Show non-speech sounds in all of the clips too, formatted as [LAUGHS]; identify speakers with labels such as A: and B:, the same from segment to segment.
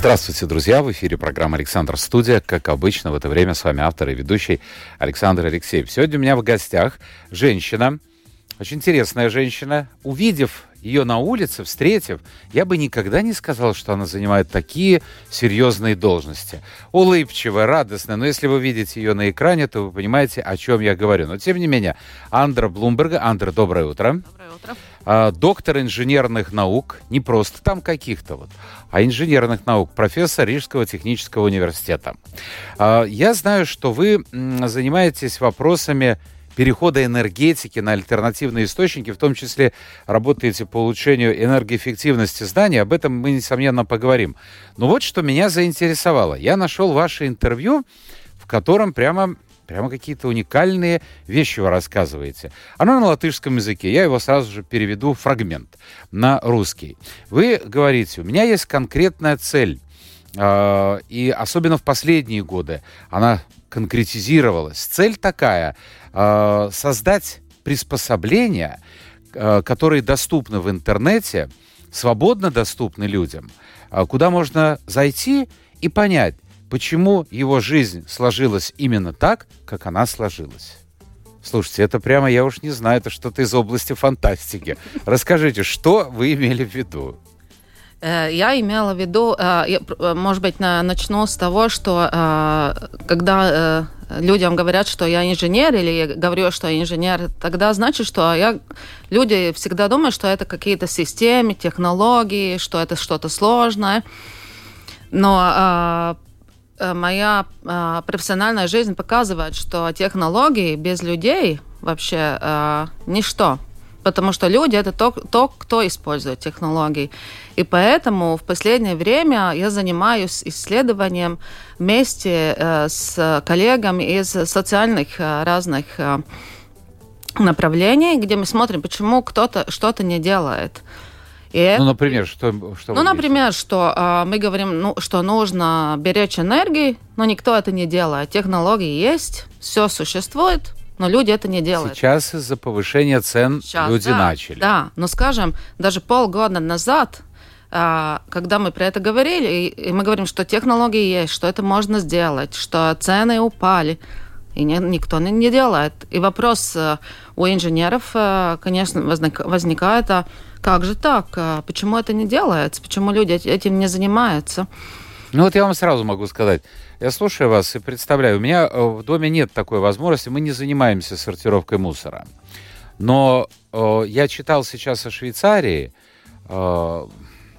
A: Здравствуйте, друзья! В эфире программа «Александр Студия». Как обычно, в это время с вами автор и ведущий Александр Алексеев. Сегодня у меня в гостях женщина, очень интересная женщина. Увидев ее на улице, встретив, я бы никогда не сказал, что она занимает такие серьезные должности. Улыбчивая, радостная, но если вы видите ее на экране, то вы понимаете, о чем я говорю. Но тем не менее, Андра Блумберга. Андра, доброе утро.
B: Доброе утро.
A: А, доктор инженерных наук, не просто там каких-то вот, а инженерных наук, профессор Рижского технического университета. А, я знаю, что вы занимаетесь вопросами перехода энергетики на альтернативные источники, в том числе работаете по улучшению энергоэффективности зданий. Об этом мы, несомненно, поговорим. Но вот что меня заинтересовало. Я нашел ваше интервью, в котором прямо Прямо какие-то уникальные вещи вы рассказываете. Оно на латышском языке. Я его сразу же переведу фрагмент на русский. Вы говорите, у меня есть конкретная цель. А, и особенно в последние годы она конкретизировалась. Цель такая а, создать приспособления, а, которые доступны в интернете, свободно доступны людям, куда можно зайти и понять, почему его жизнь сложилась именно так, как она сложилась. Слушайте, это прямо, я уж не знаю, это что-то из области фантастики. Расскажите, что вы имели в виду?
B: Э, я имела в виду, э, э, может быть, начну с того, что когда людям говорят, что я инженер, или я говорю, что я инженер, тогда значит, что я, люди всегда думают, что это какие-то системы, технологии, что это что-то сложное. Но моя э, профессиональная жизнь показывает, что технологии без людей вообще э, ничто. Потому что люди это то, то, кто использует технологии. И поэтому в последнее время я занимаюсь исследованием вместе э, с коллегами из социальных э, разных э, направлений, где мы смотрим, почему кто-то что-то не делает.
A: И ну, например, что, что
B: Ну, например, что э, мы говорим, ну, что нужно беречь энергию, но никто это не делает. Технологии есть, все существует, но люди это не делают.
A: Сейчас из-за повышения цен Сейчас, люди
B: да,
A: начали.
B: Да, но скажем, даже полгода назад, э, когда мы про это говорили, и, и мы говорим, что технологии есть, что это можно сделать, что цены упали, и не, никто не, не делает. И вопрос э, у инженеров, э, конечно, возник, возникает, а как же так? А почему это не делается? Почему люди этим не занимаются?
A: Ну вот я вам сразу могу сказать. Я слушаю вас и представляю, у меня э, в доме нет такой возможности, мы не занимаемся сортировкой мусора. Но э, я читал сейчас о Швейцарии, э,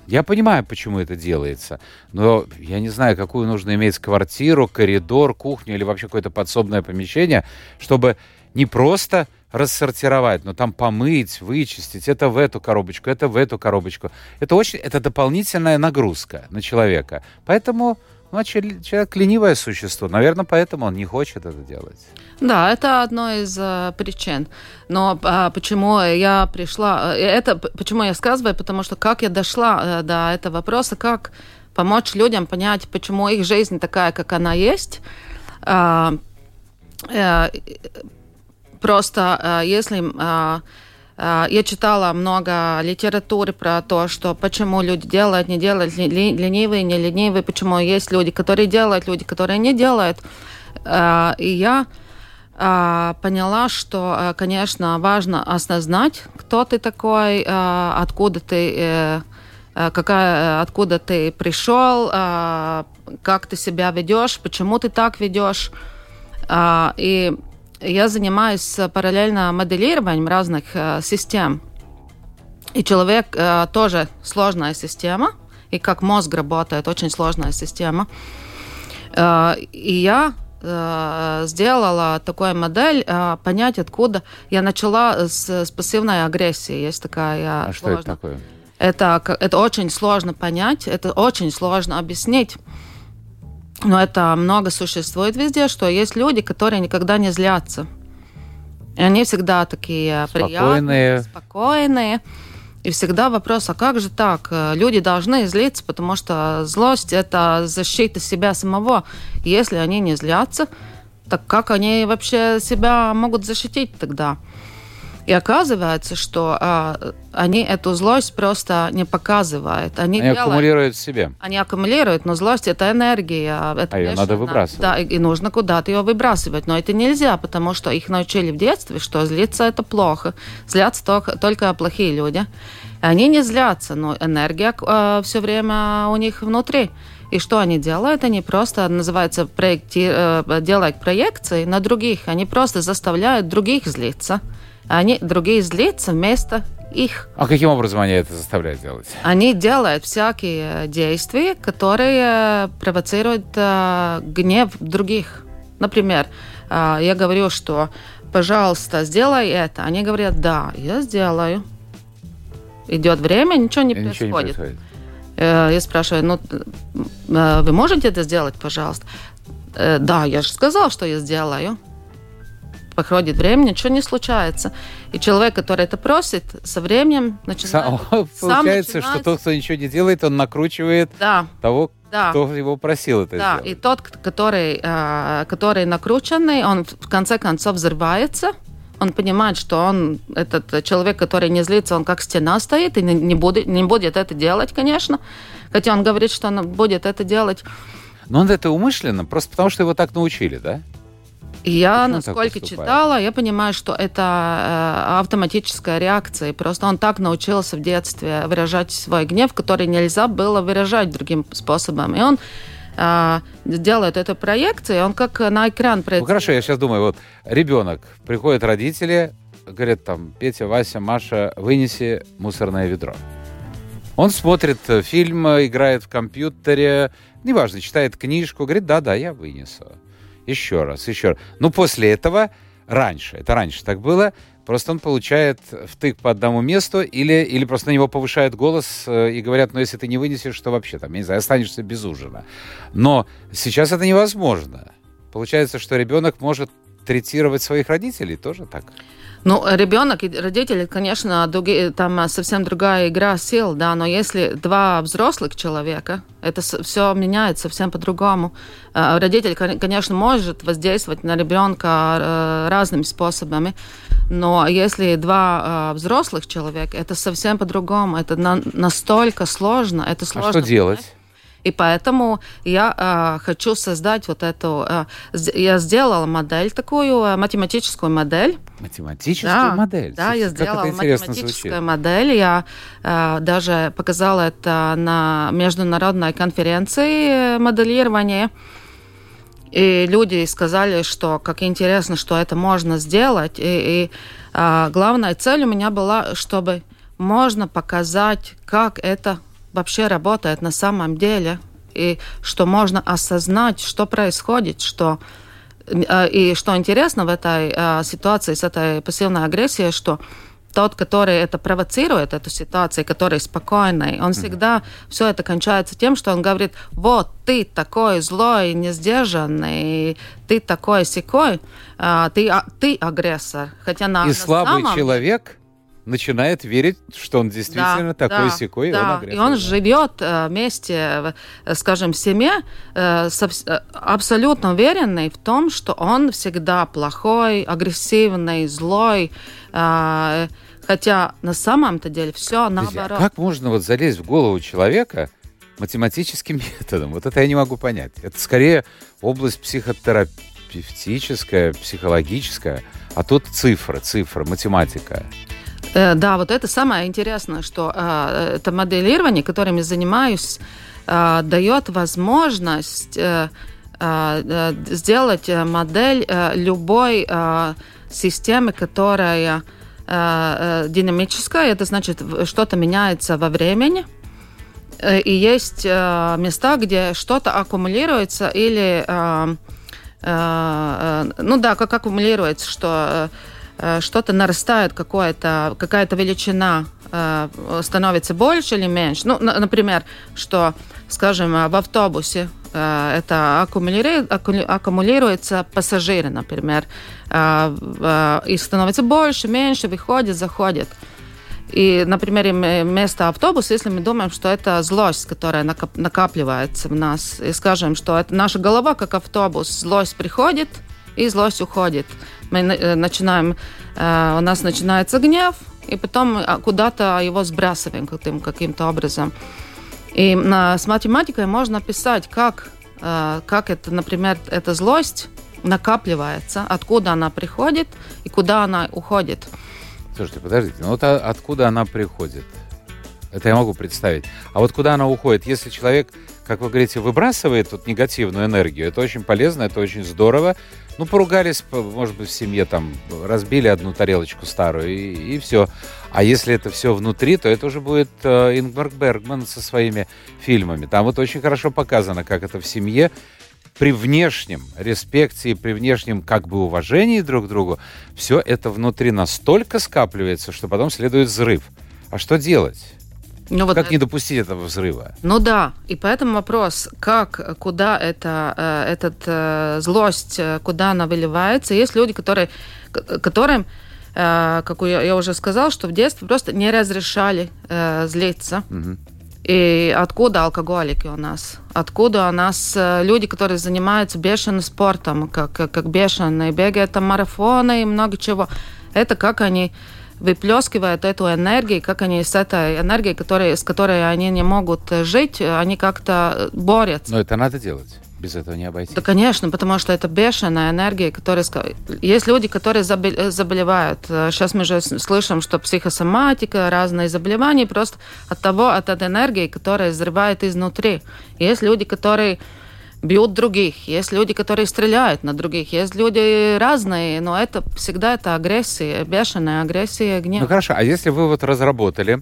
A: я понимаю, почему это делается, но я не знаю, какую нужно иметь квартиру, коридор, кухню или вообще какое-то подсобное помещение, чтобы не просто рассортировать, но там помыть, вычистить, это в эту коробочку, это в эту коробочку. Это очень, это дополнительная нагрузка на человека. Поэтому ну, человек ленивое существо. Наверное, поэтому он не хочет это делать.
B: Да, это одно из э, причин. Но э, почему я пришла... Э, это почему я сказываю, потому что как я дошла э, до этого вопроса, как помочь людям понять, почему их жизнь такая, как она есть. Э, э, Просто э, если э, э, я читала много литературы про то, что почему люди делают, не делают, ленивые, не ленивые, почему есть люди, которые делают, люди, которые не делают. И я поняла, что, конечно, важно осознать, кто ты такой, откуда ты, какая, откуда ты пришел, как ты себя ведешь, почему ты так ведешь. И я занимаюсь э, параллельно моделированием разных э, систем. И человек э, тоже сложная система, и как мозг работает, очень сложная система. И я сделала такую модель, понять, откуда я начала с, с пассивной агрессии. Есть такая.
A: А сложная. что это такое?
B: Это, это очень сложно понять, это очень сложно объяснить. Но это много существует везде, что есть люди, которые никогда не злятся. Они всегда такие
A: спокойные.
B: приятные, спокойные. И всегда вопрос, а как же так? Люди должны злиться, потому что злость – это защита себя самого. Если они не злятся, так как они вообще себя могут защитить тогда? И оказывается, что а, они эту злость просто не показывают. Они,
A: они
B: делают,
A: аккумулируют в себе.
B: Они аккумулируют, но злость это энергия. Это
A: а ее надо выбрасывать.
B: Да, и, и нужно куда-то ее выбрасывать. Но это нельзя, потому что их научили в детстве, что злиться это плохо. Злятся только, только плохие люди. Они не злятся, но энергия э, все время у них внутри. И что они делают? Они просто, называется, проекти... Э, делают проекции на других. Они просто заставляют других злиться они другие злятся вместо их.
A: А каким образом они это заставляют делать?
B: Они делают всякие действия, которые провоцируют э, гнев других. Например, э, я говорю, что, пожалуйста, сделай это. Они говорят, да, я сделаю. Идет время, ничего не, происходит. Ничего не происходит. Э, я спрашиваю, ну, э, вы можете это сделать, пожалуйста? Э, да, я же сказал, что я сделаю проходит время, ничего не случается. И человек, который это просит, со временем начинает... [LAUGHS]
A: Сам, получается, начинает... что тот, кто ничего не делает, он накручивает
B: да.
A: того, да. кто его просил это
B: да.
A: сделать.
B: и тот, который, а, который накрученный, он в конце концов взрывается, он понимает, что он, этот человек, который не злится, он как стена стоит и не будет, не будет это делать, конечно. Хотя он говорит, что он будет это делать.
A: Но он это умышленно, просто потому что его так научили, да?
B: Я, Почему насколько читала, я понимаю, что это э, автоматическая реакция. И просто он так научился в детстве выражать свой гнев, который нельзя было выражать другим способом. И он э, делает эту проекцию, он как на экран
A: проецирует. Ну хорошо, я сейчас думаю, вот ребенок, приходят родители, говорят там, Петя, Вася, Маша, вынеси мусорное ведро. Он смотрит фильм, играет в компьютере, неважно, читает книжку, говорит, да-да, я вынесу еще раз, еще раз. Ну, после этого, раньше, это раньше так было, просто он получает втык по одному месту или, или просто на него повышают голос э, и говорят, ну, если ты не вынесешь, что вообще там, я не знаю, останешься без ужина. Но сейчас это невозможно. Получается, что ребенок может третировать своих родителей тоже так?
B: Ну, ребенок и родители, конечно, другие, там совсем другая игра сил, да, но если два взрослых человека, это все меняется совсем по-другому. Э, родитель, конечно, может воздействовать на ребенка э, разными способами, но если два э, взрослых человека, это совсем по-другому, это настолько сложно, это сложно.
A: А что делать?
B: И поэтому я э, хочу создать вот эту... Э, я сделала модель такую, э, математическую модель.
A: Математическую
B: да,
A: модель?
B: Да, я сделала математическую звучит. модель. Я э, даже показала это на международной конференции моделирования. И люди сказали, что как интересно, что это можно сделать. И, и э, главная цель у меня была, чтобы можно показать, как это вообще работает на самом деле, и что можно осознать, что происходит, что э, и что интересно в этой э, ситуации с этой пассивной агрессией, что тот, который это провоцирует, эту ситуацию, который спокойный, он всегда все это кончается тем, что он говорит, вот ты такой злой, несдержанный, ты такой секой, э, ты, а, ты агрессор.
A: Хотя на, И на слабый самом... человек начинает верить, что он действительно да, такой да, секой,
B: да. он И он живет э, вместе, э, скажем, в семье, э, абсолютно уверенный в том, что он всегда плохой, агрессивный, злой, хотя на самом-то деле все наоборот.
A: Как можно вот залезть в голову человека математическим [LAUGHS] методом? Вот это я не могу понять. Это скорее область психотерапевтическая, психологическая, а тут цифры, цифры, математика.
B: Э, да, вот это самое интересное, что э, это моделирование, которым я занимаюсь, э, дает возможность сделать модель любой системы, которая динамическая, это значит, что-то меняется во времени, и есть места, где что-то аккумулируется или, ну да, как аккумулируется, что что-то нарастает, какая-то какая величина э, становится больше или меньше. Ну, например, что, скажем, в автобусе э, это аккумулируется пассажиры, например, их становится больше, меньше, выходит, заходит. И, например, вместо автобуса, если мы думаем, что это злость, которая накапливается в нас, и скажем, что это наша голова как автобус, злость приходит и злость уходит. Мы э, начинаем, э, у нас начинается гнев, и потом а, куда-то его сбрасываем каким-то образом. И с математикой можно писать, как, э, как это, например, эта злость накапливается, откуда она приходит и куда она уходит.
A: Слушайте, подождите, ну вот а откуда она приходит? Это я могу представить. А вот куда она уходит? Если человек, как вы говорите, выбрасывает вот негативную энергию, это очень полезно, это очень здорово. Ну, поругались, может быть, в семье там, разбили одну тарелочку старую, и, и все. А если это все внутри, то это уже будет э, Ингмар Бергман со своими фильмами. Там вот очень хорошо показано, как это в семье при внешнем респекте и при внешнем как бы уважении друг к другу, все это внутри настолько скапливается, что потом следует взрыв. А что делать? Ну, вот как это... не допустить этого взрыва?
B: Ну да, и поэтому вопрос, как, куда это, э, этот э, злость, э, куда она выливается. Есть люди, которые, которым, как я уже сказал, что в детстве просто не разрешали злиться. Угу. И откуда алкоголики у нас? Откуда у нас люди, которые занимаются бешеным спортом, как, как бешеные, бегают там марафоны и много чего? Это как они выплескивают эту энергию, как они с этой энергией, которой, с которой они не могут жить, они как-то борются.
A: Но это надо делать. Без этого не обойтись.
B: Да, конечно, потому что это бешеная энергия, которая... Есть люди, которые заболевают. Сейчас мы же слышим, что психосоматика, разные заболевания просто от того, от этой энергии, которая взрывает изнутри. Есть люди, которые бьют других, есть люди, которые стреляют на других, есть люди разные, но это всегда это агрессия, бешеная агрессия, гнев.
A: Ну хорошо, а если вы вот разработали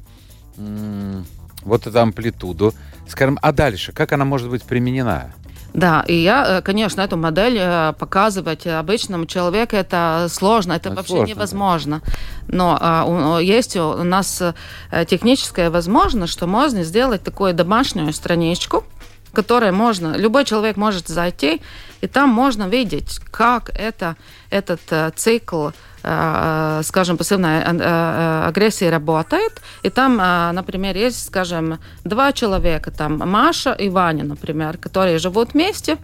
A: вот эту амплитуду, скажем, а дальше, как она может быть применена?
B: Да, и я, э, конечно, эту модель э, показывать обычному человеку это сложно, это, это вообще сложно, невозможно. Да. Но а, есть у нас э, техническая возможность, что можно сделать такую домашнюю страничку, в которой можно, любой человек может зайти, и там можно видеть, как это, этот цикл Э, скажем, пассивная э, э, агрессия работает, и там, например, есть, скажем, два человека, там Маша и Ваня, например, которые живут вместе,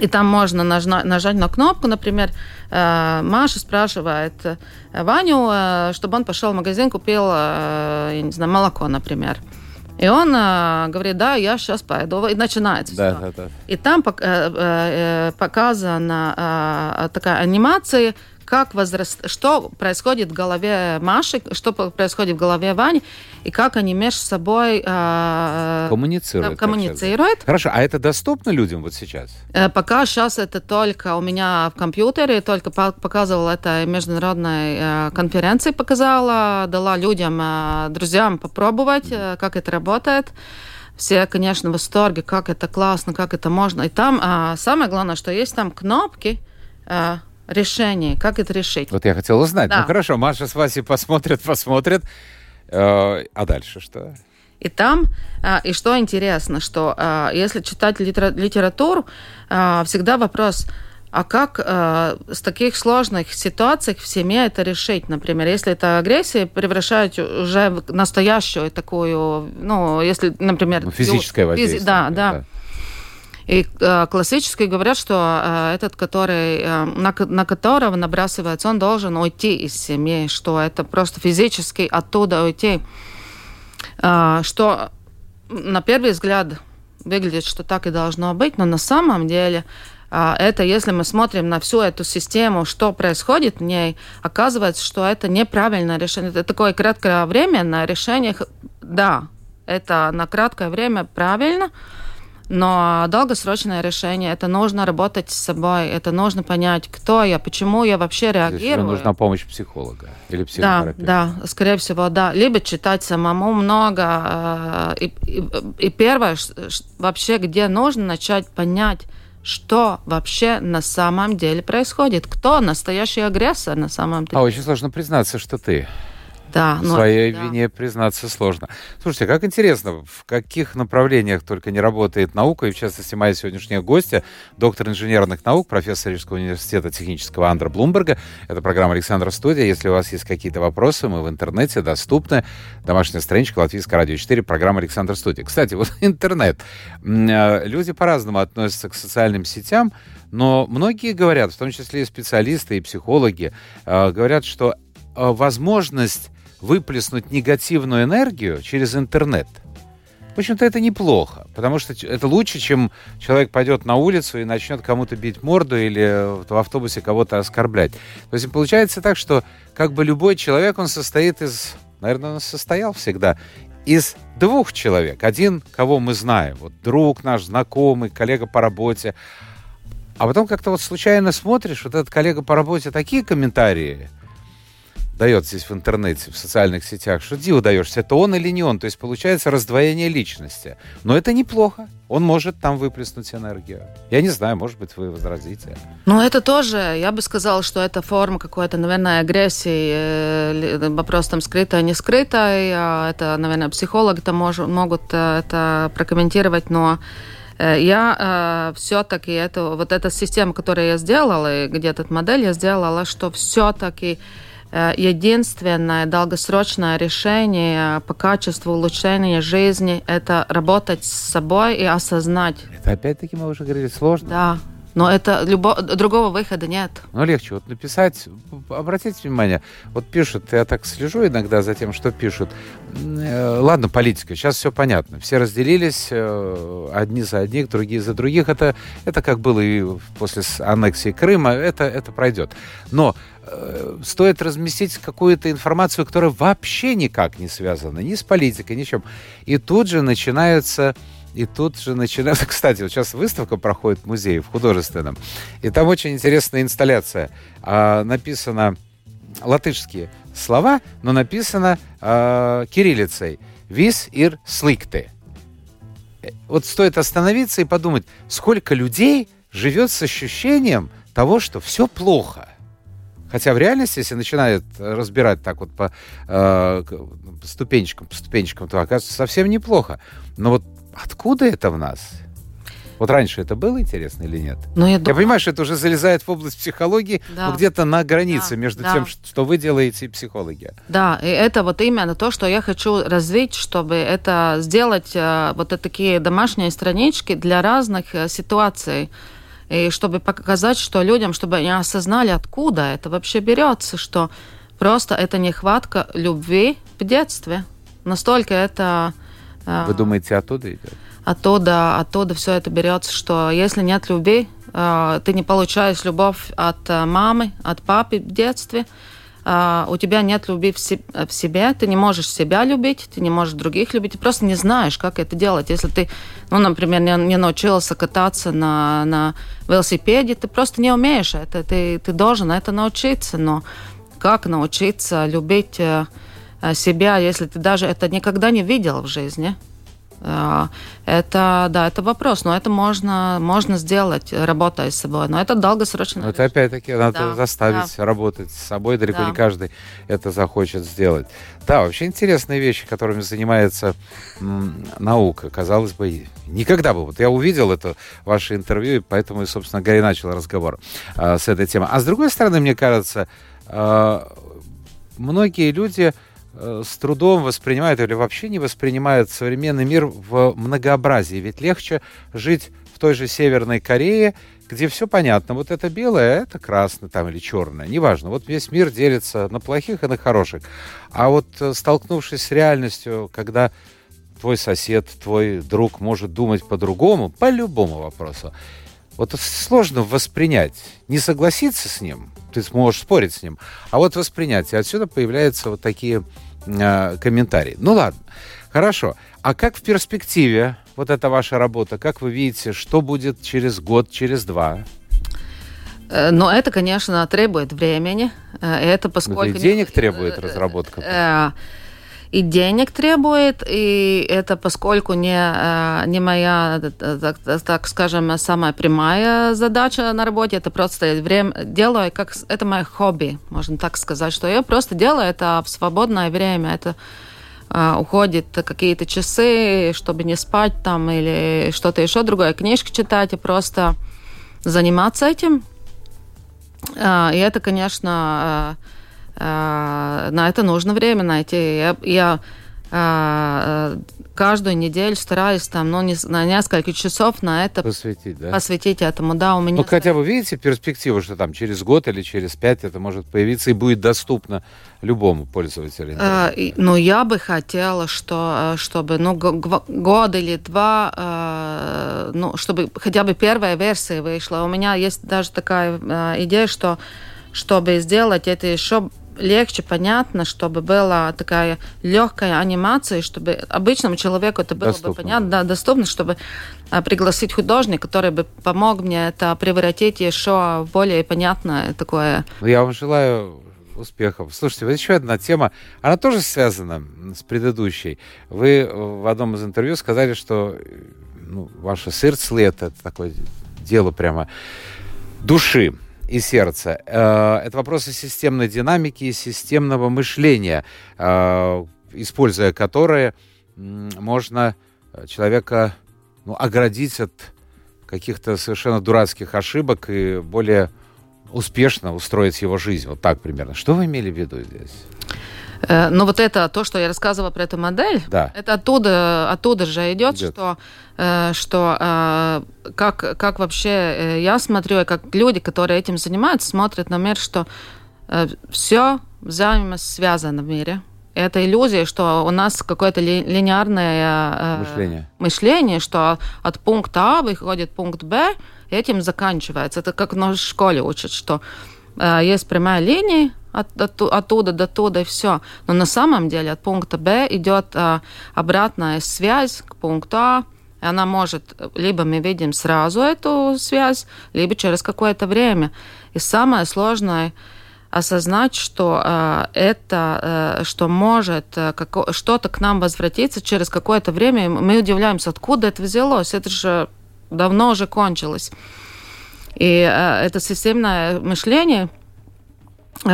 B: и там можно нажать на кнопку, например, Маша спрашивает Ваню, чтобы он пошел в магазин, купил, я не знаю, молоко, например. И он э, говорит, да, я сейчас пойду. И начинается да, все. Да, да. И там пок- э, э, показана э, такая анимация, как возраст... что происходит в голове Маши, что происходит в голове Вани, и как они между собой
A: э, коммуницируют.
B: коммуницируют.
A: Хорошо, а это доступно людям вот сейчас?
B: Э, пока сейчас это только у меня в компьютере, только показывала это международной э, конференции, показала, дала людям, э, друзьям попробовать, э, как это работает. Все, конечно, в восторге, как это классно, как это можно. И там а, самое главное, что есть там кнопки, а, решение, как это решить.
A: Вот я хотел узнать. Да. Ну хорошо, Маша с Васей посмотрят, посмотрят. Э, а дальше что?
B: И там, э, и что интересно, что э, если читать литературу, всегда вопрос, а как э, с таких сложных ситуаций в семье это решить? Например, если это агрессия, превращать уже в настоящую такую, ну, если, например... Ну,
A: физическое воздействие. Физи-
B: да, да. да. И э, классически говорят, что э, этот, который, э, на, на которого набрасывается, он должен уйти из семьи, что это просто физически оттуда уйти. Э, что на первый взгляд выглядит, что так и должно быть, но на самом деле э, это, если мы смотрим на всю эту систему, что происходит в ней, оказывается, что это неправильное решение. Это такое кратковременное решение. Да, это на краткое время правильно, но долгосрочное решение, это нужно работать с собой, это нужно понять, кто я, почему я вообще реагирую.
A: Здесь нужна помощь психолога или
B: психотерапевта. Да, да, скорее всего, да. Либо читать самому много. Э, и, и, и первое, вообще, где нужно начать понять, что вообще на самом деле происходит, кто настоящий агрессор на самом деле.
A: А очень сложно признаться, что ты
B: Да,
A: но, своей да. вине признаться сложно. Слушайте, как интересно, в каких направлениях только не работает наука, и в частности моя сегодняшняя гостья, доктор инженерных наук, профессор Рижского университета технического Андра Блумберга. Это программа Александра Студия. Если у вас есть какие-то вопросы, мы в интернете доступны. Домашняя страничка Латвийское радио 4, программа Александра Студия. Кстати, вот [LAUGHS] интернет. Э, люди по-разному относятся к социальным сетям, но многие говорят, в том числе и специалисты, и психологи, э, говорят, что э, возможность выплеснуть негативную энергию через интернет. В общем-то, это неплохо, потому что это лучше, чем человек пойдет на улицу и начнет кому-то бить морду или в автобусе кого-то оскорблять. То есть получается так, что как бы любой человек, он состоит из, наверное, он состоял всегда, из двух человек. Один, кого мы знаем, вот друг наш, знакомый, коллега по работе. А потом как-то вот случайно смотришь, вот этот коллега по работе такие комментарии дает здесь в интернете, в социальных сетях, что диву даешься, это он или не он. То есть получается раздвоение личности. Но это неплохо. Он может там выплеснуть энергию. Я не знаю, может быть, вы возразите.
B: Ну, это тоже, я бы сказала, что это форма какой-то, наверное, агрессии. Э, вопрос там скрытый, не скрытый. А это, наверное, психологи там могут э, это прокомментировать, но э, я э, все-таки это вот эта система, которую я сделала, и где то модель я сделала, что все-таки Э, единственное долгосрочное решение по качеству улучшения жизни – это работать с собой и осознать.
A: Это опять-таки мы уже говорили сложно.
B: Да, но это любо... другого выхода нет.
A: Ну, легче. Вот написать, обратите внимание, вот пишут, я так слежу иногда за тем, что пишут. Э, ладно, политика, сейчас все понятно. Все разделились, э, одни за одних, другие за других. Это, это как было и после аннексии Крыма, это, это пройдет. Но э, стоит разместить какую-то информацию, которая вообще никак не связана ни с политикой, ни с чем. И тут же начинаются и тут же начинается... [LAUGHS] Кстати, вот сейчас выставка проходит в музее, в художественном. И там очень интересная инсталляция. А, написано латышские слова, но написано а, кириллицей. «Вис ир сликты». Э, вот стоит остановиться и подумать, сколько людей живет с ощущением того, что все плохо. Хотя в реальности, если начинают разбирать так вот по э, ступенечкам, по ступенечкам, то оказывается совсем неплохо. Но вот Откуда это в нас? Вот раньше это было интересно или нет?
B: Ну, я,
A: я понимаю, что это уже залезает в область психологии, да. но где-то на границе да, между да. тем, что вы делаете, и психология.
B: Да, и это вот именно то, что я хочу развить, чтобы это сделать, э, вот такие домашние странички для разных э, ситуаций. И чтобы показать, что людям, чтобы они осознали, откуда это вообще берется, что просто это нехватка любви в детстве. Настолько это
A: вы думаете, оттуда идет?
B: Оттуда, оттуда все это берется, что если нет любви, э, ты не получаешь любовь от э, мамы, от папы в детстве, э, у тебя нет любви в себе, ты не можешь себя любить, ты не можешь других любить, ты просто не знаешь, как это делать. Если ты, ну, например, не, не научился кататься на, на велосипеде, ты просто не умеешь это, ты, ты должен это научиться, но как научиться любить Э, себя, если ты даже это никогда не видел в жизни. Э, это, да, это вопрос, но это можно, можно сделать, работая с собой, но это долгосрочно.
A: Но это опять-таки надо да, заставить да. работать с собой, далеко да. не каждый это захочет сделать. Да, вообще интересные вещи, которыми занимается м, наука, казалось бы, никогда бы. Вот я увидел это ваше интервью, и поэтому, и, собственно говоря, начал разговор э, с этой темой. А с другой стороны, мне кажется, э, многие люди Э, с трудом воспринимают или вообще не воспринимают современный мир в многообразии. Ведь легче жить в той же Северной Корее, где все понятно. Вот это белое, это красное там или черное, неважно. Вот весь мир делится на плохих и на хороших. А вот э, столкнувшись с реальностью, когда твой сосед, твой друг может думать по-другому, по любому вопросу, вот сложно воспринять, не согласиться с ним, ты сможешь спорить с ним, а вот воспринять. И отсюда появляются вот такие э, комментарий. Ну ладно, хорошо. А как в перспективе вот эта ваша работа? Как вы видите, что будет через год, через два?
B: Э, но это, конечно, требует времени. Э, это поскольку...
A: Это денег требует разработка.
B: И денег требует, и это поскольку не, э, не моя, так, так скажем, самая прямая задача на работе, это просто время делаю, как это мое хобби, можно так сказать, что я просто делаю это в свободное время, это уходит какие-то часы, чтобы не спать там или что-то еще другое, книжки читать и просто заниматься этим. И это, конечно, на это нужно время найти. Я, я каждую неделю стараюсь там, ну, не, на несколько часов на это
A: посвятить, да?
B: посвятить этому, да, у меня.
A: Ну, хотя вы видите перспективу, что там через год или через пять это может появиться и будет доступно любому пользователю?
B: А, ну, я бы хотела, что, чтобы, ну, год или два, а, ну, чтобы хотя бы первая версия вышла. У меня есть даже такая а, идея, что чтобы сделать это еще легче, понятно, чтобы была такая легкая анимация, чтобы обычному человеку это было доступно. бы понятно, да, доступно, чтобы а, пригласить художника, который бы помог мне это превратить еще в более понятное такое.
A: Ну, я вам желаю успехов. Слушайте, вот еще одна тема, она тоже связана с предыдущей. Вы в одном из интервью сказали, что ну, ваше сердце это такое дело прямо души и сердца. Э, это вопросы системной динамики и системного мышления, э, используя которые можно человека ну, оградить от каких-то совершенно дурацких ошибок и более успешно устроить его жизнь. Вот так примерно. Что вы имели в виду здесь?
B: Э, но вот это, то, что я рассказывала про эту модель,
A: да.
B: это оттуда, оттуда же идет, идет. что, э, что э, как, как вообще я смотрю, и как люди, которые этим занимаются, смотрят на мир, что все взаимосвязано в мире. Это иллюзия, что у нас какое-то ли, линейное
A: мышление.
B: мышление, что от пункта А выходит пункт Б, и этим заканчивается. Это как в школе учат, что есть прямая линия, от, от, оттуда до туда и все. Но на самом деле от пункта Б идет а, обратная связь к пункту А. И она может, либо мы видим сразу эту связь, либо через какое-то время. И самое сложное осознать, что э, это, э, что может э, как, что-то к нам возвратиться через какое-то время, мы удивляемся, откуда это взялось, это же давно уже кончилось. И э, это системное мышление –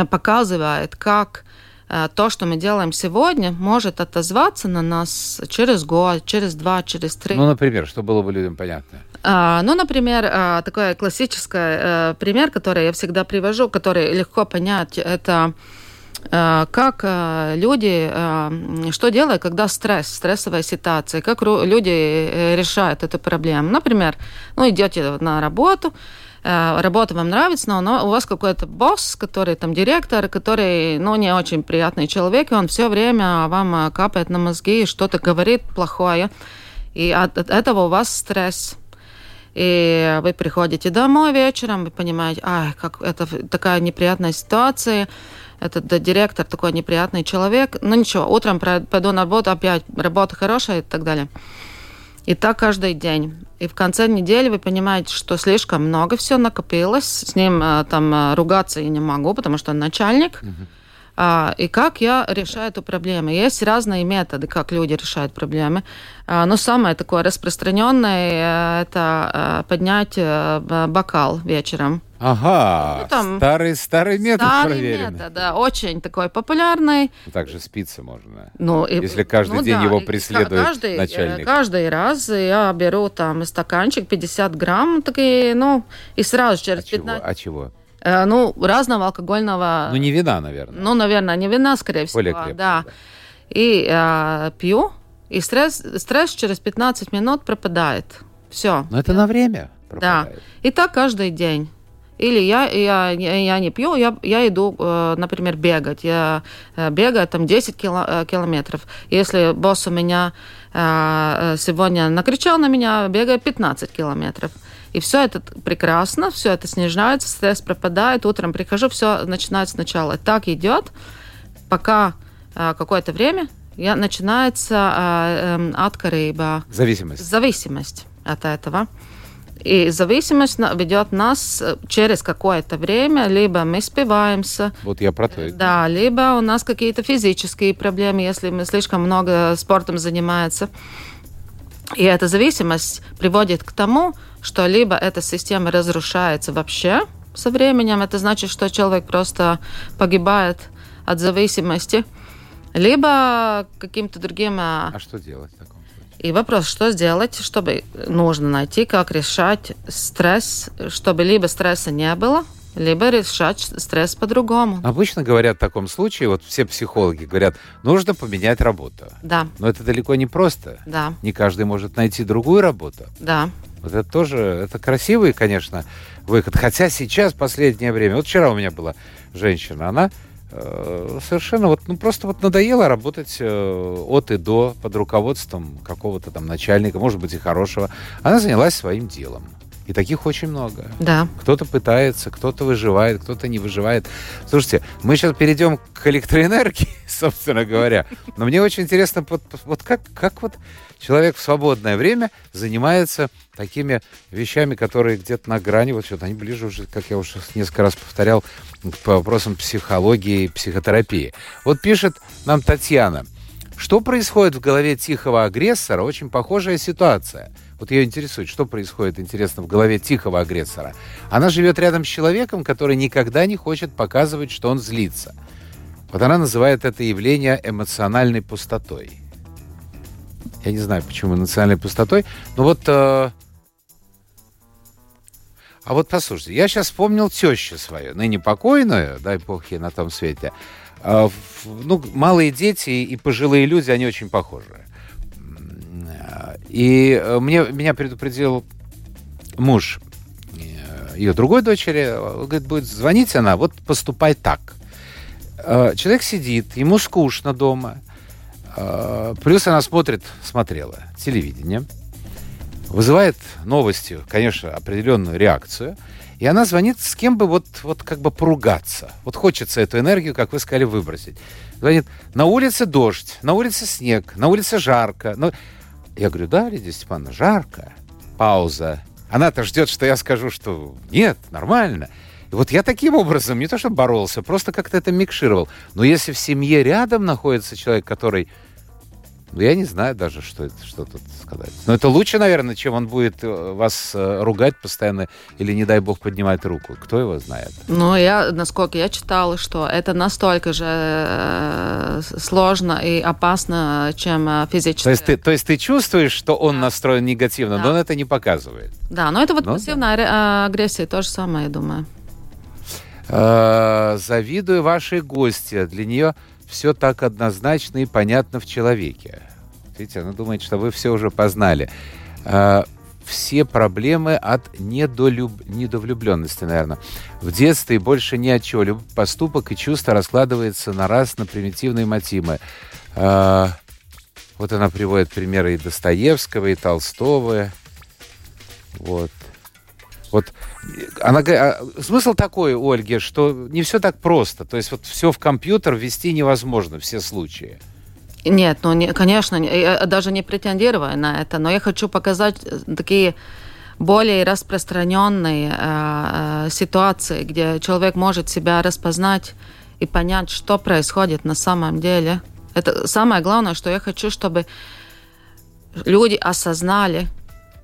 B: показывает, как э, то, что мы делаем сегодня, может отозваться на нас через год, через два, через три.
A: Ну, например, что было бы людям понятно?
B: А, ну, например, а, такой классический а, пример, который я всегда привожу, который легко понять, это как люди, что делают, когда стресс, стрессовая ситуация, как люди решают эту проблему. Например, ну, идете на работу, Э, работа вам нравится, но у вас какой-то босс, который там директор, который, ну, не очень приятный человек, и он все время вам э, капает на мозги и что-то говорит плохое. И от, от этого у вас стресс. И вы приходите домой вечером, вы понимаете, ай, как это такая неприятная ситуация, этот да, директор такой неприятный человек. Ну ничего, утром пойду на работу, опять работа хорошая и так далее. И так каждый день. И в конце недели вы понимаете, что слишком много все накопилось. С ним э, там э, ругаться я не могу, потому что он начальник. Uh-huh. И как я решаю эту проблему? Есть разные методы, как люди решают проблемы. А, но самое такое распространенное э, – это поднять бокал вечером.
A: Ага, ну, там старый, старый метод
B: старый
A: проверенный.
B: метод, да, очень такой популярный.
A: Также спиться можно,
B: ну,
A: если каждый
B: ну,
A: день
B: да,
A: его преследует
B: каждый,
A: начальник.
B: Каждый раз я беру там стаканчик 50 грамм, такие, ну, и сразу через
A: а
B: 15...
A: Чего? А чего?
B: Э, ну, разного алкогольного...
A: Ну, не вина, наверное.
B: Ну, наверное, не вина, скорее всего.
A: Более крепкого,
B: да. да. И э, пью, и стресс, стресс через 15 минут пропадает. Все.
A: Но это на время пропадает.
B: Да. И так каждый день. Или я, я, я не пью, я, я иду, э, например, бегать. Я э, бегаю там 10 кило, э, километров. Если босс у меня сегодня накричал на меня, бегаю 15 километров. И все это прекрасно, все это снижается, стресс пропадает, утром прихожу, все начинается сначала. Так идет, пока какое-то время я, начинается э, э,
A: Зависимость.
B: Зависимость от этого. И зависимость ведет нас э, через какое-то время, либо мы спиваемся.
A: Вот я про то.
B: Да, либо у нас какие-то физические проблемы, если мы слишком много спортом занимаемся. И эта зависимость приводит к тому, что либо эта система разрушается вообще со временем, это значит, что человек просто погибает от зависимости, либо каким-то другим...
A: А, а что делать в таком
B: и вопрос, что сделать, чтобы нужно найти, как решать стресс, чтобы либо стресса не было, либо решать стресс по-другому.
A: Обычно говорят в таком случае, вот все психологи говорят, нужно поменять работу.
B: Да.
A: Но это далеко не просто.
B: Да.
A: Не каждый может найти другую работу.
B: Да.
A: Вот это тоже, это красивый, конечно, выход. Хотя сейчас, последнее время, вот вчера у меня была женщина, она совершенно вот, ну просто вот надоело работать э, от и до под руководством какого-то там начальника, может быть и хорошего. Она занялась своим делом. И таких очень много.
B: Да.
A: Кто-то пытается, кто-то выживает, кто-то не выживает. Слушайте, мы сейчас перейдем к электроэнергии, [LAUGHS] собственно говоря. Но мне очень интересно, вот, вот как, как вот человек в свободное время занимается такими вещами, которые где-то на грани, вот что-то они ближе уже, как я уже несколько раз повторял, по вопросам психологии и психотерапии. Вот пишет нам Татьяна. Что происходит в голове тихого агрессора? Очень похожая ситуация. Вот ее интересует, что происходит, интересно, в голове тихого агрессора. Она живет рядом с человеком, который никогда не хочет показывать, что он злится. Вот она называет это явление эмоциональной пустотой. Я не знаю, почему эмоциональной пустотой, но вот... Э, а вот послушайте, я сейчас вспомнил тещу свою, ныне покойную, дай бог ей на том свете. Э, ну, малые дети и пожилые люди, они очень похожи. И э, мне, меня предупредил муж э, ее другой дочери, говорит, будет звонить она, вот поступай так. Э, человек сидит, ему скучно дома, плюс она смотрит, смотрела телевидение, вызывает новостью, конечно, определенную реакцию, и она звонит с кем бы вот, вот как бы поругаться. Вот хочется эту энергию, как вы сказали, выбросить. Звонит, на улице дождь, на улице снег, на улице жарко. Но... Я говорю, да, Лидия Степановна, жарко. Пауза. Она-то ждет, что я скажу, что нет, нормально. И вот я таким образом, не то что боролся, просто как-то это микшировал. Но если в семье рядом находится человек, который я не знаю даже, что, это, что тут сказать. Но это лучше, наверное, чем он будет э, вас э, ругать постоянно или, не дай бог, поднимать руку. Кто его знает?
B: Ну, я, насколько я читала, что это настолько же э, сложно и опасно, чем физически.
A: То есть ты, то есть ты чувствуешь, что он да. настроен негативно, да. но он это не показывает?
B: Да, но это вот ну, пассивная да. агрессия, то же самое, я думаю.
A: Завидую вашей гости. Для нее все так однозначно и понятно в человеке. Видите, она думает, что вы все уже познали. А, все проблемы от недолюб... недовлюбленности, наверное. В детстве больше ни от чего. Любой поступок и чувство раскладывается на раз на примитивные мотивы. А, вот она приводит примеры и Достоевского, и Толстого. Вот. Вот она, а, смысл такой у Ольги, что не все так просто. То есть вот все в компьютер ввести невозможно, все случаи.
B: Нет, ну, не, конечно, я даже не претендирую на это, но я хочу показать э, такие более распространенные э, э, ситуации, где человек может себя распознать и понять, что происходит на самом деле. Это самое главное, что я хочу, чтобы люди осознали,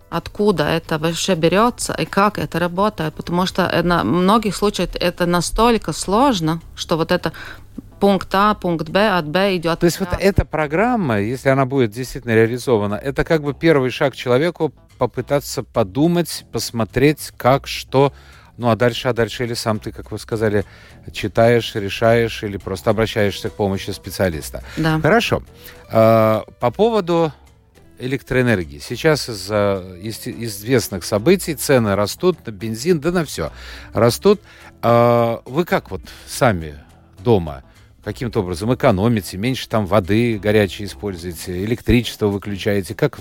B: откуда это вообще берется и как это работает, потому что на многих случаях это настолько сложно, что вот это пункт А, пункт Б, от Б идет.
A: То есть вот эта программа, если она будет действительно реализована, это как бы первый шаг человеку попытаться подумать, посмотреть, как, что, ну а дальше, а дальше или сам ты, как вы сказали, читаешь, решаешь или просто обращаешься к помощи специалиста.
B: Да.
A: Хорошо. А, по поводу электроэнергии. Сейчас из-за известных событий цены растут на бензин, да на все растут. А вы как вот сами дома каким-то образом экономите, меньше там воды горячей используете, электричество выключаете? Как,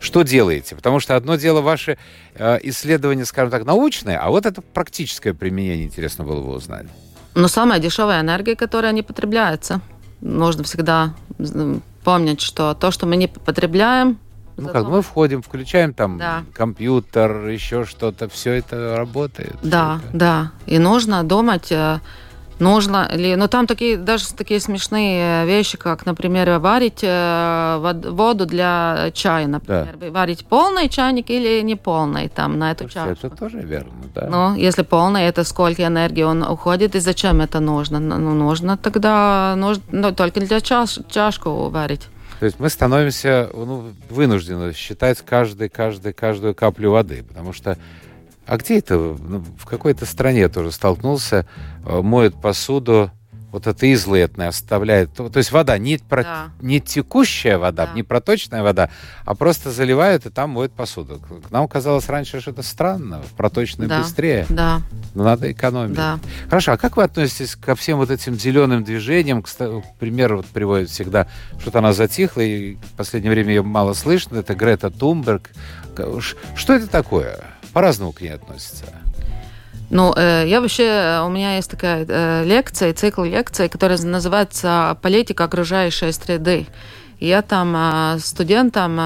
A: что делаете? Потому что одно дело ваше э, исследование, скажем так, научное, а вот это практическое применение, интересно было бы узнать.
B: Но самая дешевая энергия, которая не потребляется. Нужно всегда помнить, что то, что мы не потребляем,
A: Ну как, мы входим, включаем там
B: Да.
A: компьютер, еще что-то, все это работает.
B: Да,
A: это.
B: да. И нужно думать, э, нужно ли... Ну, там такие, даже такие смешные вещи, как, например, варить э, вод- воду для чая, например. Варить полный чайник или не полный там на эту
A: Слушайте,
B: чашу.
A: это тоже верно, да.
B: Ну, если полный, это сколько энергии он уходит и зачем это нужно? Ну, нужно тогда нужно, ну, только для чаш, чашку варить.
A: То есть мы становимся ну, вынуждены считать каждый, каждый, каждую каплю воды, потому что а где это? Ну, в какой-то стране тоже столкнулся, э, моют посуду, вот это излетное оставляет. То, то есть вода не, про-
B: Да.
A: не текущая вода,
B: Да.
A: не проточная вода, а просто заливают и там моют посуду. К- Нам казалось раньше, что это странно, в проточной
B: Да.
A: быстрее.
B: Да,
A: Но надо экономить.
B: да.
A: Хорошо, а как вы относитесь ко всем вот этим зеленым движениям? Кста- Пример вот приводит всегда, что-то она затихла, и в последнее время ее мало слышно. Это Грета Тумберг. К- Что это такое? По-разному к ней относятся.
B: Ну, э, я вообще, э, у меня есть такая э, лекция, цикл лекций, который называется «Политика окружающей среды». Я там студентам,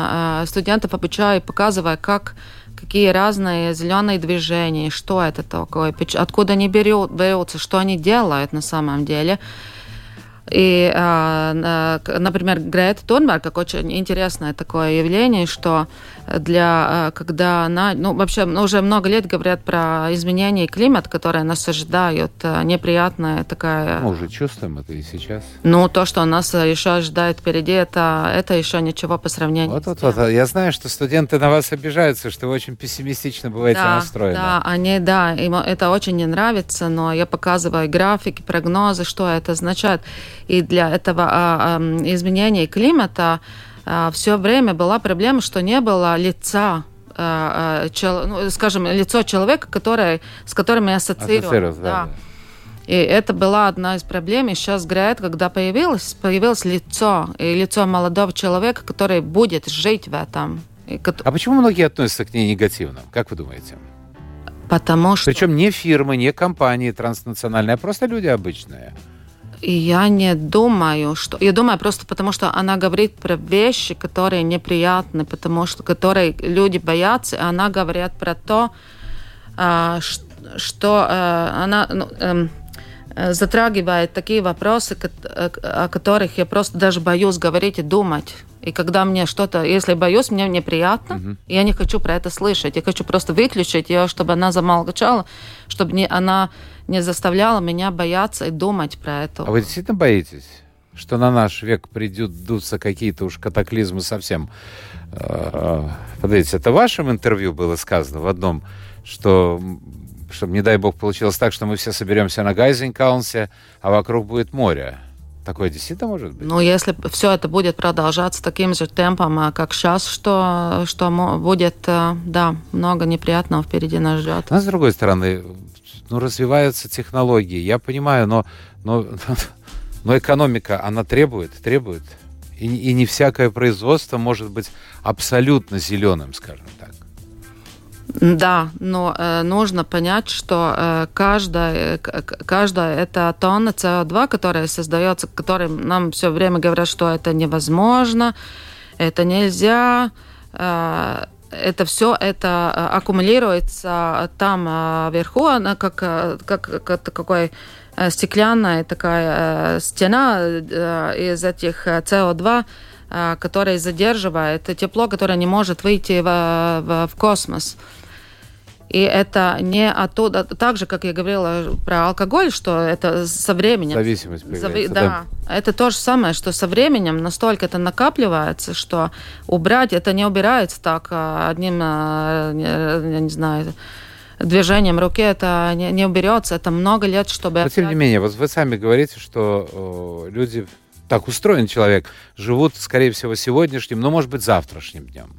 B: студентов обучаю, показываю, как какие разные зеленые движения, что это такое, откуда они берут, берутся, что они делают на самом деле. И, например, Грета Тунберг, как очень интересное такое явление, что для, а, когда она, ну, вообще ну, уже много лет говорят про изменение климата, которые нас ожидают, а, неприятная такая...
A: Мы уже чувствуем это и сейчас.
B: Ну, то, что нас еще ожидает впереди, это, это еще ничего по сравнению
A: Вот,
B: с
A: вот, вот. Я знаю, что студенты на вас обижаются, что вы очень пессимистично бываете
B: да,
A: настроены.
B: Да, они, да, им это очень не нравится, но я показываю графики, прогнозы, что это означает. И для этого а, ам, изменения климата все время была проблема, что не было лица а, а, ну, скажем, лицо человека, который, с которым я.
A: Ассоциируется, да, да.
B: И это была одна из проблем. И сейчас Грет, когда появилось, появилось лицо, и лицо молодого человека, который будет жить в этом. И
A: А почему многие относятся к ней негативно? Как вы думаете?
B: Потому что...
A: Причем не фирмы, не компании транснациональные, а просто люди обычные.
B: И я не думаю, что... Я думаю просто потому, что она говорит про вещи, которые неприятны, потому что которые люди боятся, и она говорит про то, а, что а, она ну, э, затрагивает такие вопросы, э, о которых я просто даже боюсь говорить и думать. И когда мне что-то, если боюсь, мне неприятно, и я не хочу про это слышать. Я хочу просто выключить ее, чтобы она замолчала, чтобы не, она не заставляла меня бояться и думать про это.
A: А вы действительно боитесь, что на наш век придутся какие-то уж катаклизмы совсем? Э, Подождите, это в вашем интервью было сказано в одном, что чтобы, не дай бог, получилось так, что мы все соберемся на Гайзенкаунсе, а вокруг будет море. Такое действительно может быть?
B: Ну, если все это будет продолжаться таким же темпом, а, как сейчас, что, что будет, э, да, много неприятного впереди нас ждет.
A: Но, с другой стороны, ну, развиваются технологии, я понимаю, но, но, [LAUGHS] но экономика, она требует, требует. И, и не всякое производство может быть абсолютно зеленым, скажем.
B: Да, но э, нужно понять, что э, каждая, к- каждая эта тонна СО2, которая создается, которым нам все время говорят, что это невозможно, это нельзя, э, это все это э, аккумулируется там э, вверху, она как, э, как, как какой э, стеклянная такая э, стена э, из этих э, СО2, э, которая задерживает тепло, которое не может выйти в, в, в космос. И это не оттуда, так же, как я говорила про алкоголь, что это со временем.
A: Зависимость
B: Зави-
A: появляется.
B: да. это то же самое, что со временем настолько это накапливается, что убрать это не убирается так а, одним, а, я не знаю, движением руки это не, не уберется. Это много лет, чтобы...
A: Но тем не менее, вот вы сами говорите, что э, люди, так устроен человек, живут, скорее всего, сегодняшним, но, может быть, завтрашним днем.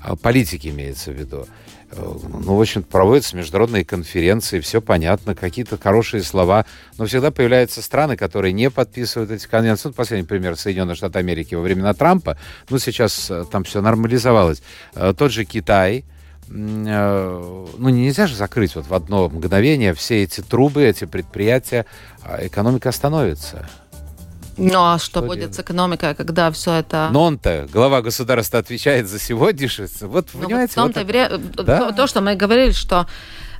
A: А Политики имеется в виду. Э, Ну, в общем, проводятся международные конференции, все понятно, какие-то хорошие слова. Но всегда появляются страны, которые не подписывают эти конвенции. Вот последний пример Соединенных Штатов Америки во времена Трампа. Ну, сейчас э, там все нормализовалось. Э, Тот же Китай, ну, нельзя же закрыть вот в одно мгновение все эти трубы, эти предприятия, а экономика остановится.
B: Ну а что, что будет делать? с экономикой, когда все это...
A: Но он-то, глава государства, отвечает за сегодняшнее. Вот, ну, понимаете...
B: Вот вот... Вре... Да? То, что мы говорили, что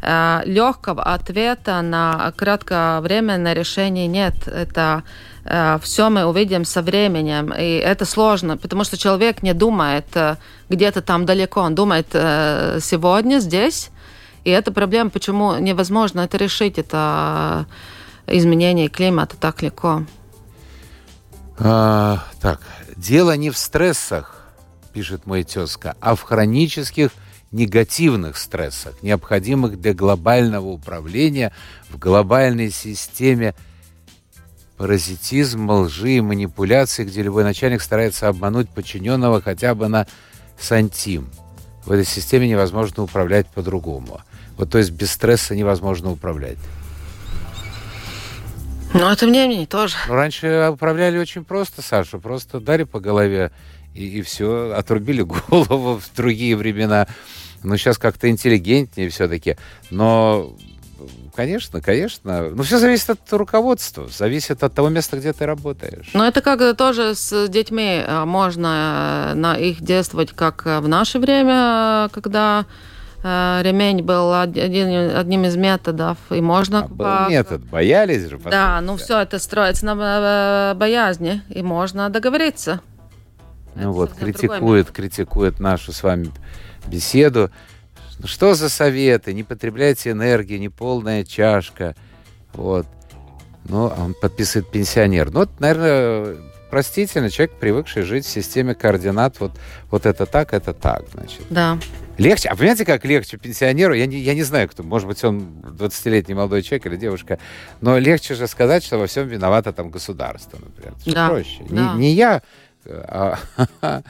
B: э, легкого ответа на кратковременное решение нет. Это э, все мы увидим со временем. И это сложно, потому что человек не думает э, где-то там далеко. Он думает э, сегодня, здесь. И это проблема, почему невозможно это решить. Это изменение климата так легко.
A: А, так, дело не в стрессах, пишет мой тезка, а в хронических негативных стрессах, необходимых для глобального управления в глобальной системе паразитизм, лжи и манипуляции, где любой начальник старается обмануть подчиненного хотя бы на сантим. В этой системе невозможно управлять по-другому. Вот то есть без стресса невозможно управлять.
B: Ну, это мнение тоже.
A: Ну, раньше управляли очень просто, Саша. Просто дали по голове и, и все, отрубили [LAUGHS] голову в другие времена. Ну, сейчас как-то интеллигентнее все-таки. Но, конечно, конечно. Ну, все зависит от руководства, зависит от того места, где ты работаешь.
B: Но это как тоже с детьми. Можно э, на их действовать, как в наше время, когда Э, ремень был один, одним из методов, и можно... А
A: был по... метод, боялись же?
B: Да, ну все это строится на э, боязни, и можно договориться.
A: Ну это вот, критикует, критикует нашу с вами беседу. Что за советы? Не потребляйте энергии, не полная чашка. Вот. Ну, а он подписывает пенсионер. Ну, вот, наверное, простительно, человек, привыкший жить в системе координат, вот, вот это так, это так, значит.
B: Да.
A: Легче. А понимаете, как легче пенсионеру? Я не, я не знаю, кто. Может быть, он 20-летний молодой человек или девушка. Но легче же сказать, что во всем виновато там государство, например. Это да. проще. Да. Не, не я, а, [LAUGHS]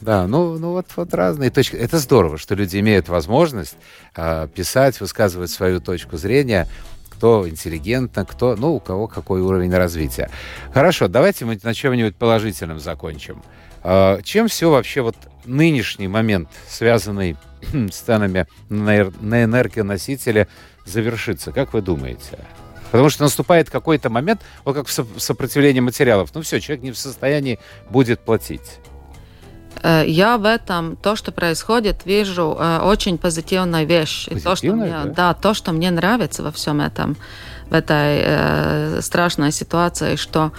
A: да, ну, ну вот, вот разные точки. Это здорово, что люди имеют возможность а, писать, высказывать свою точку зрения кто интеллигентно, кто, ну, у кого какой уровень развития. Хорошо, давайте мы на чем-нибудь положительном закончим. А, чем все вообще вот нынешний момент, связанный [CLEARS THROAT] с ценами на энергоносители, завершится? Как вы думаете? Потому что наступает какой-то момент, вот как в сопротивлении материалов. Ну все, человек не в состоянии будет платить.
B: Э, я в этом, то, что происходит, вижу э, очень позитивную вещь.
A: Позитивная, то, что
B: мне,
A: да?
B: да, то, что мне нравится во всем этом, в этой э, страшной ситуации, что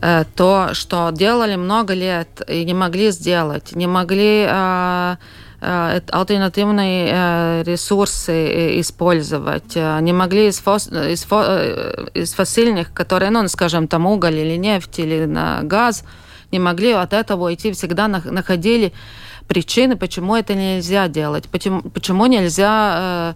B: э, то, что делали много лет и не могли сделать, не могли э, э, альтернативные э, ресурсы использовать, не могли из, фос, из, фо, из фосильных, которые, ну, скажем, там уголь или нефть или на газ, не могли от этого идти, всегда находили причины, почему это нельзя делать, почему, почему нельзя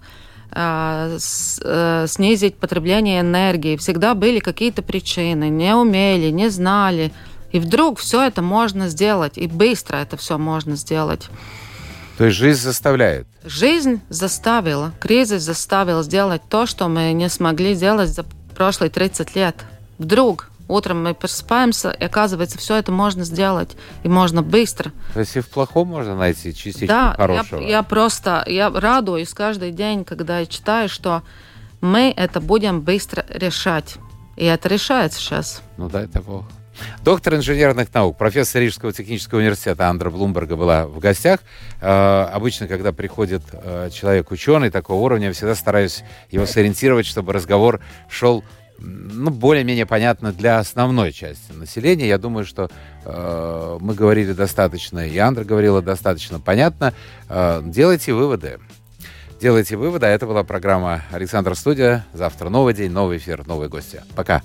B: э, э, э, снизить потребление энергии. Всегда были какие-то причины, не умели, не знали. И вдруг все это можно сделать, и быстро это все можно сделать.
A: То есть жизнь заставляет?
B: Жизнь заставила, кризис заставил сделать то, что мы не смогли сделать за прошлые 30 лет. Вдруг Утром мы просыпаемся, и оказывается, все это можно сделать, и можно быстро.
A: То есть и в плохом можно найти частичку да, хорошего?
B: Я, я просто, я радуюсь каждый день, когда я читаю, что мы это будем быстро решать. И это решается сейчас.
A: Ну дай это Бог. Доктор инженерных наук, профессор Рижского технического университета Андра Блумберга была в гостях. Э, обычно, когда приходит э, человек-ученый такого уровня, я всегда стараюсь его сориентировать, чтобы разговор шел ну, более-менее понятно для основной части населения. Я думаю, что э, мы говорили достаточно, и Андра говорила достаточно понятно. Э, делайте выводы. Делайте выводы. А это была программа «Александр Студия». Завтра новый день, новый эфир, новые гости. Пока.